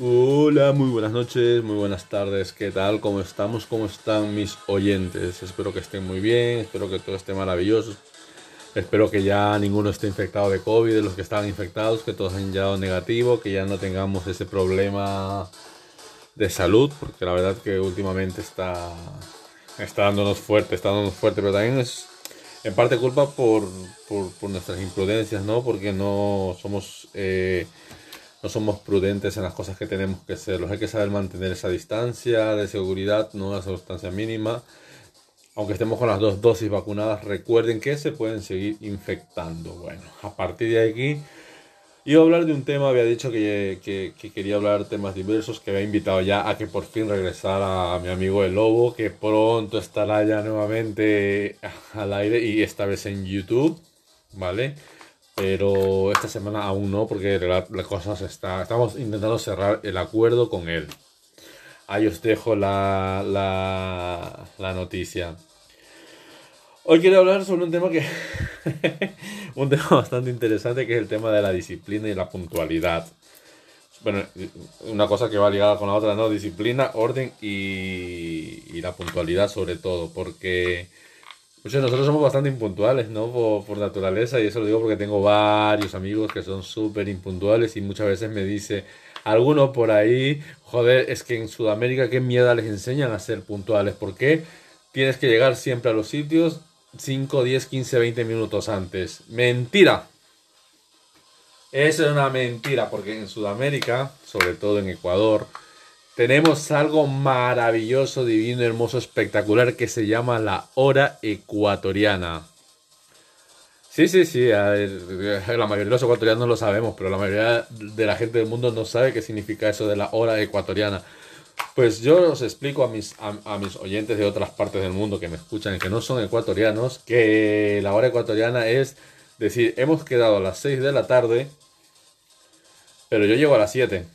Hola, muy buenas noches, muy buenas tardes, ¿qué tal? ¿Cómo estamos? ¿Cómo están mis oyentes? Espero que estén muy bien, espero que todo esté maravilloso. Espero que ya ninguno esté infectado de COVID, de los que estaban infectados, que todos hayan llegado negativo, que ya no tengamos ese problema de salud, porque la verdad que últimamente está, está dándonos fuerte, está dándonos fuerte, pero también es en parte culpa por, por, nuestras imprudencias, ¿no? Porque no somos... Eh, no somos prudentes en las cosas que tenemos que hacer. Hay que saber mantener esa distancia de seguridad, no esa distancia mínima. Aunque estemos con las dos dosis vacunadas, recuerden que se pueden seguir infectando. Bueno, a partir de aquí, iba a hablar de un tema, había dicho que, que, quería hablar de temas diversos, que había invitado ya a que por fin regresara a mi amigo el lobo, que pronto estará ya nuevamente al aire y esta vez en YouTube, ¿vale? Pero esta semana aún no, porque la, cosa se está. Estamos intentando cerrar el acuerdo con él. Ahí os dejo la, la, la noticia. Hoy quiero hablar sobre un tema que. un tema bastante interesante que es el tema de la disciplina y la puntualidad. Bueno, una cosa que va ligada con la otra, ¿no? Disciplina, orden y, y la puntualidad sobre todo, porque nosotros somos bastante impuntuales, ¿no? Por, naturaleza, y eso lo digo porque tengo varios amigos que son súper impuntuales y muchas veces me dice alguno por ahí, joder, es que en Sudamérica qué mierda les enseñan a ser puntuales, ¿por qué tienes que llegar siempre a los sitios 5, 10, 15, 20 minutos antes? Mentira. Eso es una mentira, porque en Sudamérica, sobre todo en Ecuador, tenemos algo maravilloso, divino, hermoso, espectacular que se llama la hora ecuatoriana. Sí, sí, sí, la mayoría de los ecuatorianos lo sabemos, pero la mayoría de la gente del mundo no sabe qué significa eso de la hora ecuatoriana. Pues yo os explico a mis, a, mis oyentes de otras partes del mundo que me escuchan y que no son ecuatorianos, que la hora ecuatoriana es decir, hemos quedado a las 6 de la tarde, pero yo llego a las 7.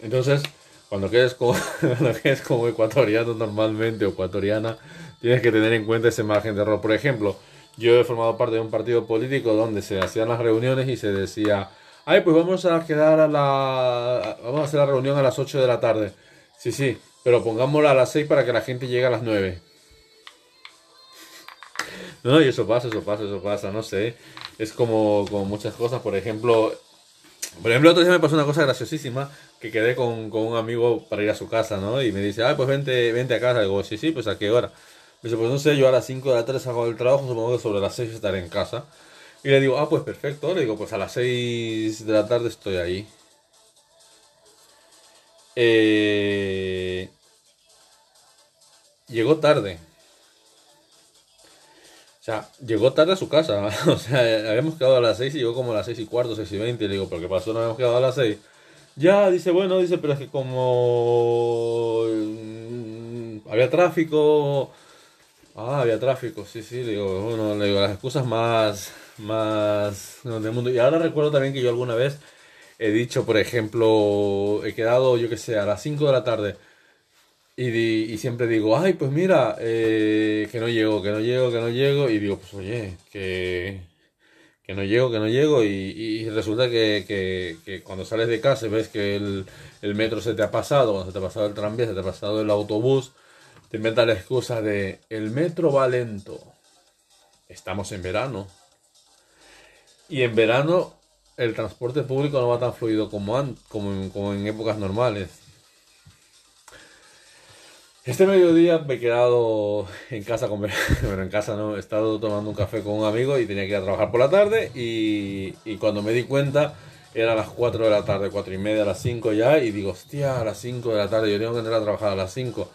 Entonces, cuando quedes como, como ecuatoriano normalmente o ecuatoriana, tienes que tener en cuenta ese margen de error. Por ejemplo, yo he formado parte de un partido político donde se hacían las reuniones y se decía, ay, pues vamos a quedar a la... vamos a hacer la reunión a las 8 de la tarde. Sí, sí, pero pongámosla a las 6 para que la gente llegue a las 9. No, y eso pasa, eso pasa, eso pasa, no sé. Es como, como muchas cosas, por ejemplo, por ejemplo, otro día me pasó una cosa graciosísima, que quedé con, un amigo para ir a su casa, ¿no? Y me dice, ah, pues vente, vente a casa. Y digo, sí, sí, pues a qué hora. Me dice, pues no sé, yo a las 5 de la tarde salgo del trabajo, supongo que sobre las 6 estaré en casa. Y le digo, ah, pues perfecto. Le digo, pues a las 6 de la tarde estoy ahí. Eh... Llegó tarde. O sea, llegó tarde a su casa. O sea, habíamos quedado a las 6 y llegó como a las 6 y cuarto, 6 y 20. Le digo, ¿pero qué pasó? No habíamos quedado a las 6. Ya, dice, bueno, dice, pero es que como mm, había tráfico. Ah, había tráfico, sí, sí, digo, bueno, le digo, las excusas más, más del mundo. Y ahora recuerdo también que yo alguna vez he dicho, por ejemplo, he quedado, yo qué sé, a las 5 de la tarde y, siempre digo, ay, pues mira, eh, que no llego, que no llego, que no llego. Y digo, pues oye, que, que no llego, que no llego. Y, resulta que, cuando sales de casa y ves que el, el, metro se te ha pasado, se te ha pasado el tranvía, se te ha pasado el autobús, te inventas la excusa de el metro va lento. Estamos en verano. Y en verano el transporte público no va tan fluido como, como, como en épocas normales. Este mediodía me he quedado en casa, con... bueno, en casa no, he estado tomando un café con un amigo y tenía que ir a trabajar por la tarde y, y cuando me di cuenta era a las 4 de la tarde, 4 y media, a las 5 ya y digo, hostia, a las 5 de la tarde, yo tengo que entrar a trabajar a las 5.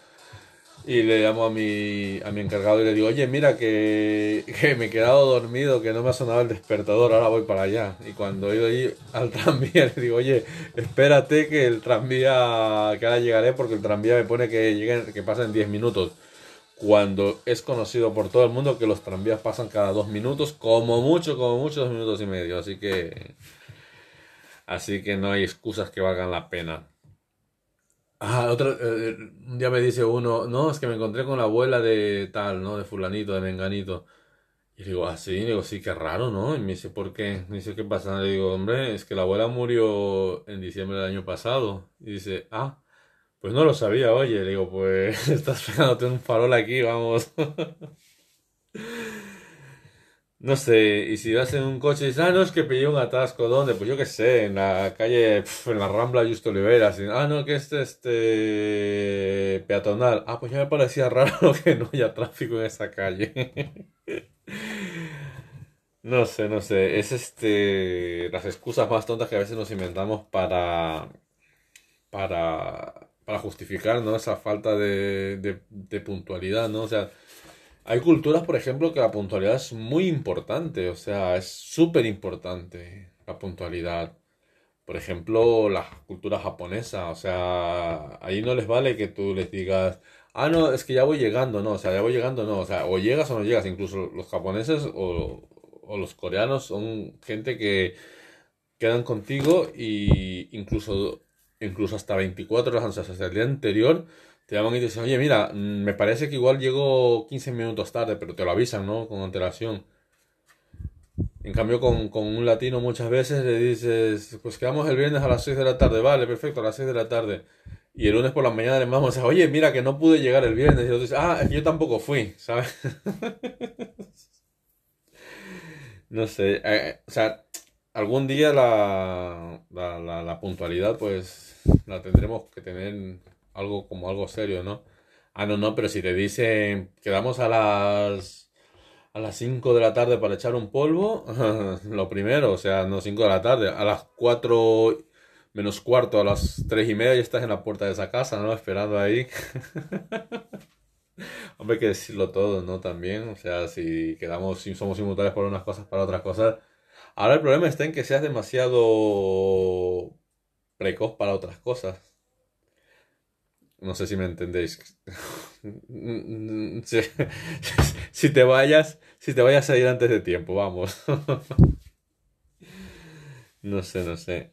Y le llamo a mi, a mi encargado y le digo, oye, mira que, me he quedado dormido, que no me ha sonado el despertador, ahora voy para allá. Y cuando he ido ahí al tranvía, le digo, oye, espérate que el tranvía, que ahora llegaré porque el tranvía me pone que, lleguen, que pasen 10 minutos. Cuando es conocido por todo el mundo que los tranvías pasan cada dos minutos, como mucho, como mucho, dos minutos y medio. Así que, así que no hay excusas que valgan la pena. Ah, otro, eh, eh, un día me dice uno, no, es que me encontré con la abuela de tal, ¿no? De fulanito, de menganito. Y digo, ah, sí, digo, sí, qué raro, ¿no? Y me dice, ¿por qué? Me dice, ¿qué pasa? Le digo, hombre, es que la abuela murió en diciembre del año pasado. Y dice, ah, pues no lo sabía, oye. Le digo, pues estás pegándote un farol aquí, vamos. No sé, y si vas en un coche y dices, ah, no, es que pillé un atasco, ¿dónde? Pues yo qué sé, en la calle, en la Rambla Justo Oliveras. ah, no, que este, este, peatonal. Ah, pues ya me parecía raro que no haya tráfico en esa calle. No sé, no sé, es este, las excusas más tontas que a veces nos inventamos para, para, para justificar, ¿no? Esa falta de, de, de puntualidad, ¿no? O sea, hay culturas, por ejemplo, que la puntualidad es muy importante, o sea, es súper importante la puntualidad. Por ejemplo, la cultura japonesa, o sea, ahí no les vale que tú les digas, ah, no, es que ya voy llegando, no, o sea, ya voy llegando, no, o sea, o llegas o no llegas, incluso los japoneses o, o los coreanos son gente que quedan contigo y incluso, incluso hasta 24 horas antes, el día anterior, te llaman y te dicen, oye, mira, mm, me parece que igual llego 15 minutos tarde, pero te lo avisan, ¿no? Con antelación. En cambio, con, con un latino muchas veces le dices, pues quedamos el viernes a las 6 de la tarde, vale, perfecto, a las 6 de la tarde. Y el lunes por la mañana le vamos a oye, mira que no pude llegar el viernes. Y otro dice, ah, yo tampoco fui, ¿sabes? no sé, eh, o sea, algún día la, la, la puntualidad pues la tendremos que tener algo como algo serio, ¿no? Ah, no, no, pero si te dicen, quedamos a las a las 5 de la tarde para echar un polvo, lo primero, o sea, no 5 de la tarde, a las 4 menos cuarto, a las 3 y media ya estás en la puerta de esa casa, ¿no? Esperando ahí. Hombre, hay que decirlo todo, ¿no? También, o sea, si quedamos, si somos inmutables por unas cosas, para otras cosas. Ahora el problema está en que seas demasiado precoz para otras cosas. No sé si me entendéis. si, te vayas, si te vayas a ir antes de tiempo, vamos. no sé, no sé.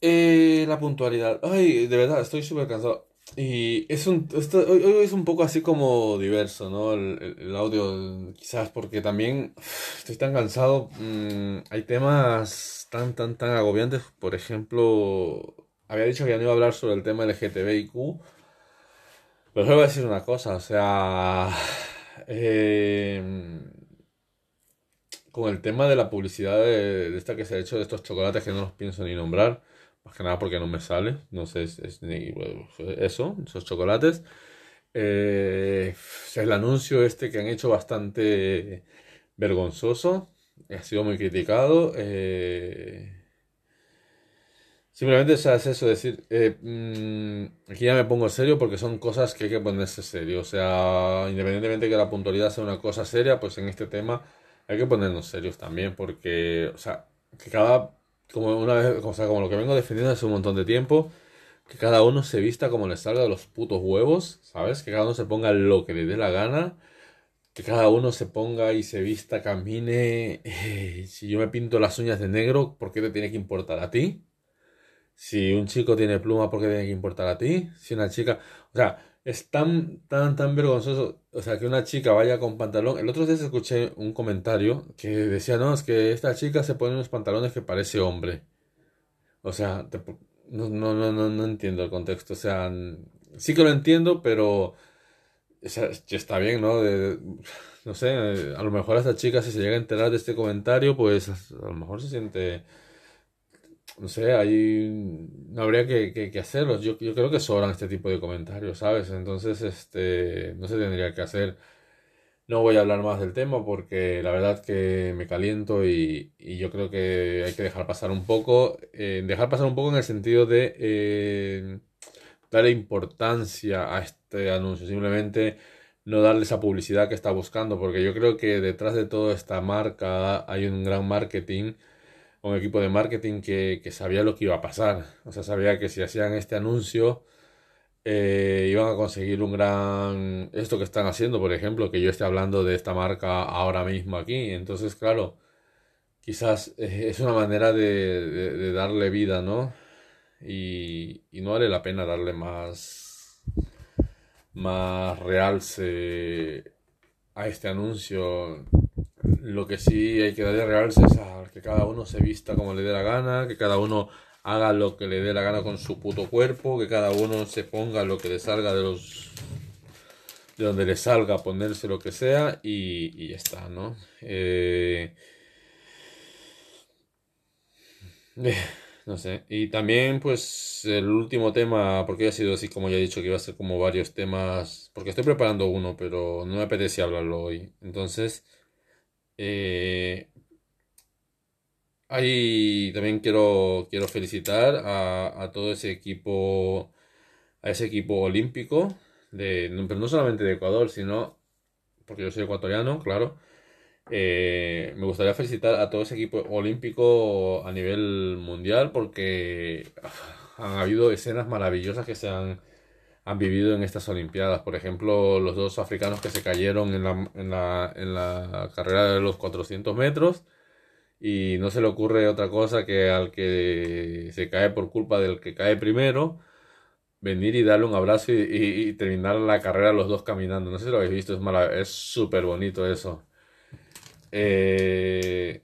Eh, la puntualidad. Ay, de verdad, estoy súper cansado. Y es un, hoy, es un poco así como diverso, ¿no? El, audio, quizás porque también estoy tan cansado. Mm, hay temas tan, tan, tan agobiantes. Por ejemplo, había dicho que ya no iba a hablar sobre el tema LGTBIQ, pero solo voy a decir una cosa, o sea, em, con el tema de la publicidad de, esta que se ha hecho de estos chocolates que no los pienso ni nombrar, más que nada porque no me sale, no sé, es, ni eso, esos chocolates. Eh, el anuncio este que han hecho bastante vergonzoso, ha sido muy criticado. Eh, Simplemente es eso, decir, eh, mm, aquí ya me pongo serio porque son cosas que hay que ponerse serio. O sea, independientemente de que la puntualidad sea una cosa seria, pues en este tema hay que ponernos serios también porque, o sea, que cada, como una vez, o sea, como lo que vengo defendiendo hace un montón de tiempo, que cada uno se vista como le salga de los putos huevos, ¿sabes? Que cada uno se ponga lo que le dé la gana, que cada uno se ponga y se vista, camine. Eh, si yo me pinto las uñas de negro, ¿por qué te tiene que importar a ti? Si un chico tiene pluma, ¿por qué tiene que importar a ti? Si una chica... O sea, es tan, tan, tan vergonzoso. O sea, que una chica vaya con pantalón. El otro día escuché un comentario que decía, no, es que esta chica se pone unos pantalones que parece hombre. O sea, no, no, no, no, no entiendo el contexto. O sea, sí que lo entiendo, pero... O sea, está bien, ¿no? no sé, a lo mejor esta chica si se llega a enterar de este comentario, pues a lo mejor se siente no sé, ahí no habría que, que, hacerlos. Yo, yo, creo que sobran este tipo de comentarios, ¿sabes? Entonces, este, no se tendría que hacer. No voy a hablar más del tema porque la verdad que me caliento y, y yo creo que hay que dejar pasar un poco. Eh, dejar pasar un poco en el sentido de eh, darle importancia a este anuncio. Simplemente no darle esa publicidad que está buscando porque yo creo que detrás de toda esta marca hay un gran marketing un equipo de marketing que, sabía lo que iba a pasar. O sea, sabía que si hacían este anuncio eh, iban a conseguir un gran... Esto que están haciendo, por ejemplo, que yo esté hablando de esta marca ahora mismo aquí. Entonces, claro, quizás eh, es una manera de, darle vida, ¿no? Y, y, no vale la pena darle más, más realce a este anuncio. Lo que sí hay que darle realce es a que cada uno se vista como le dé la gana, que cada uno haga lo que le dé la gana con su puto cuerpo, que cada uno se ponga lo que le salga de los de donde le salga ponerse lo que sea y, y ya está, ¿no? Eh, no sé. Y también, pues, el último tema, porque ha sido así como ya he dicho que iba a ser como varios temas, porque estoy preparando uno, pero no me apetecía hablarlo hoy. Entonces, eh, ahí también quiero, quiero felicitar a, todo ese equipo, a ese equipo olímpico, de, pero no solamente de Ecuador, sino, porque yo soy ecuatoriano, claro. Eh, me gustaría felicitar a todo ese equipo olímpico a nivel mundial porque han habido escenas maravillosas que se han, han vivido en estas Olimpiadas. Por ejemplo, los dos africanos que se cayeron en la, en la, en la carrera de los 400 metros y no se le ocurre otra cosa que al que se cae por culpa del que cae primero, venir y darle un abrazo y, terminar la carrera los dos caminando. No sé si lo habéis visto, es súper bonito eso. Eh,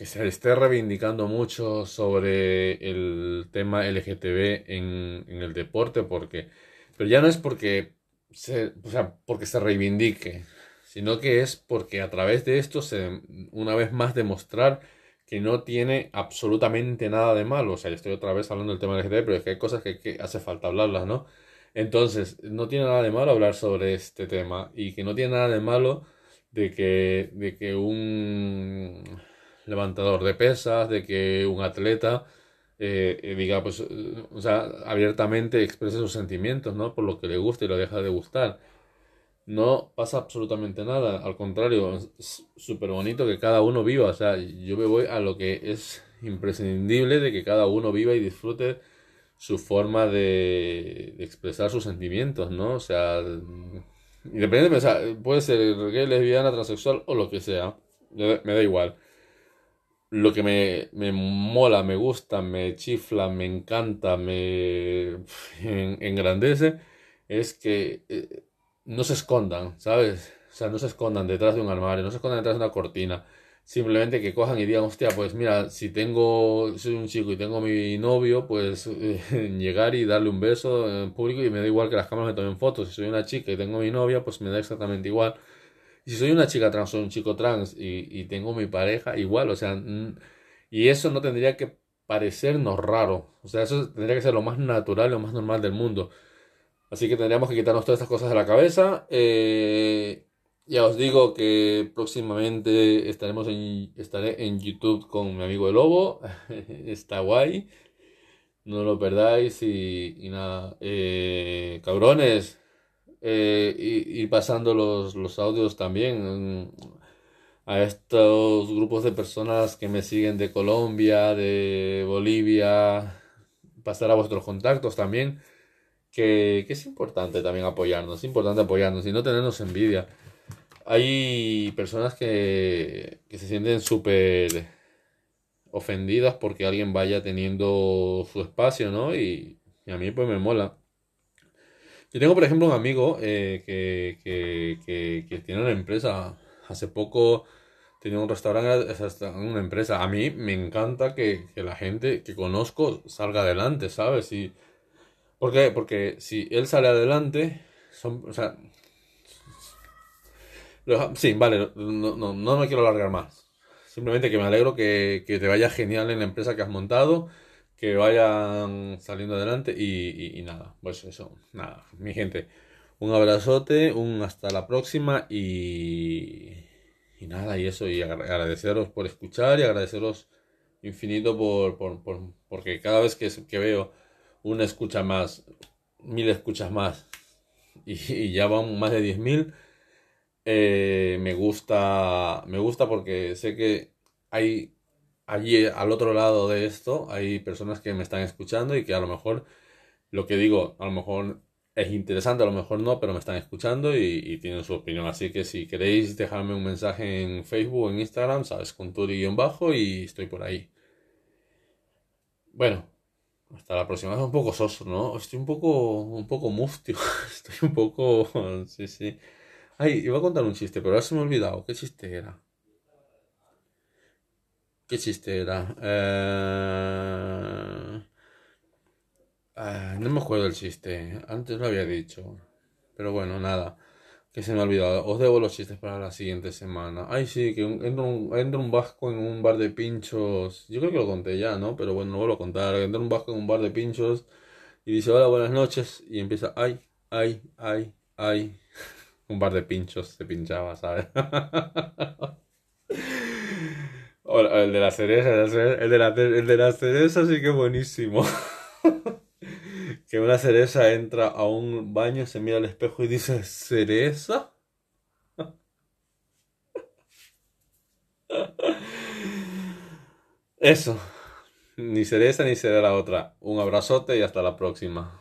que se esté reivindicando mucho sobre el tema LGTB en, el deporte, porque, pero ya no es porque se, o sea, porque se reivindique, sino que es porque a través de esto se, una vez más, demostrar que no tiene absolutamente nada de malo. O sea, yo estoy otra vez hablando del tema LGTB, pero es que hay cosas que, que hace falta hablarlas, ¿no? Entonces, no tiene nada de malo hablar sobre este tema y que no tiene nada de malo de que, de que un levantador de pesas, de que un atleta eh, eh, diga, pues, o sea, abiertamente exprese sus sentimientos, ¿no? Por lo que le gusta y lo deja de gustar. No pasa absolutamente nada, al contrario, es súper bonito que cada uno viva, o sea, yo me voy a lo que es imprescindible de que cada uno viva y disfrute su forma de, de expresar sus sentimientos, ¿no? O sea, Independientemente, o sea, puede ser gay, lesbiana, transexual o lo que sea. Me da igual. Lo que me, me mola, me gusta, me chifla, me encanta, me engrandece, es que eh, no se escondan, ¿sabes? O sea, no se escondan detrás de un armario, no se escondan detrás de una cortina simplemente que cojan y digan, hostia, pues mira, si tengo, soy un chico y tengo mi novio, pues llegar y darle un beso en público y me da igual que las cámaras me tomen fotos. Si soy una chica y tengo mi novia, pues me da exactamente igual. Y si soy una chica trans o un chico trans y, y tengo mi pareja, igual, o sea, y eso no tendría que parecernos raro. O sea, eso tendría que ser lo más natural, lo más normal del mundo. Así que tendríamos que quitarnos todas estas cosas de la cabeza. Eh, ya os digo que próximamente estaremos en, estaré en YouTube con mi amigo el Lobo. Está guay. No lo perdáis y, nada. Eh, cabrones. Eh, y, pasando los, los audios también a estos grupos de personas que me siguen de Colombia, de Bolivia. Pasar a vuestros contactos también. Que, que es importante también apoyarnos. Es importante apoyarnos y no tenernos envidia hay personas que, se sienten súper ofendidas porque alguien vaya teniendo su espacio, ¿no? Y, a mí pues me mola. Yo tengo, por ejemplo, un amigo eh, que, tiene una empresa. Hace poco tenía un restaurante, una empresa. A mí me encanta que, la gente que conozco salga adelante, ¿sabes? Y, ¿Por? Porque si él sale adelante, son, o sea, Sí, vale, no, no, no me quiero alargar más. Simplemente que me alegro que, te vaya genial en la empresa que has montado, que vayan saliendo adelante y, nada, pues eso, nada, mi gente. Un abrazote, un hasta la próxima y, y nada, y eso, y agradeceros por escuchar y agradeceros infinito por, por, por porque cada vez que, que veo una escucha más, mil escuchas más y, y ya van más de diez mil eh, me gusta, me gusta porque sé que hay allí al otro lado de esto hay personas que me están escuchando y que a lo mejor lo que digo a lo mejor es interesante, a lo mejor no, pero me están escuchando y, tienen su opinión. Así que si queréis dejarme un mensaje en Facebook o en Instagram, sabes, con Turi-bajo y estoy por ahí. Bueno, hasta la próxima. Es un poco soso, ¿no? Estoy un poco, un poco mustio. Estoy un poco, sí, sí. Ay, iba a contar un chiste, pero ahora se me ha olvidado. ¿Qué chiste era? ¿Qué chiste era? Eh, no me acuerdo el chiste. Antes lo había dicho. Pero bueno, nada. Que se me ha olvidado. Os debo los chistes para la siguiente semana. Ay, sí, que entra un, entra un vasco en un bar de pinchos. Yo creo que lo conté ya, ¿no? Pero bueno, no vuelvo a contar. Entra un vasco en un bar de pinchos y dice, hola, buenas noches. Y empieza, ay, ay, ay, ay. Un bar de pinchos se pinchaba, ¿sabes? el de la cereza, el de la, el de la cereza sí que buenísimo. que una cereza entra a un baño, se mira al espejo y dice, ¿cereza? Eso. Ni cereza ni será la otra. Un abrazote y hasta la próxima.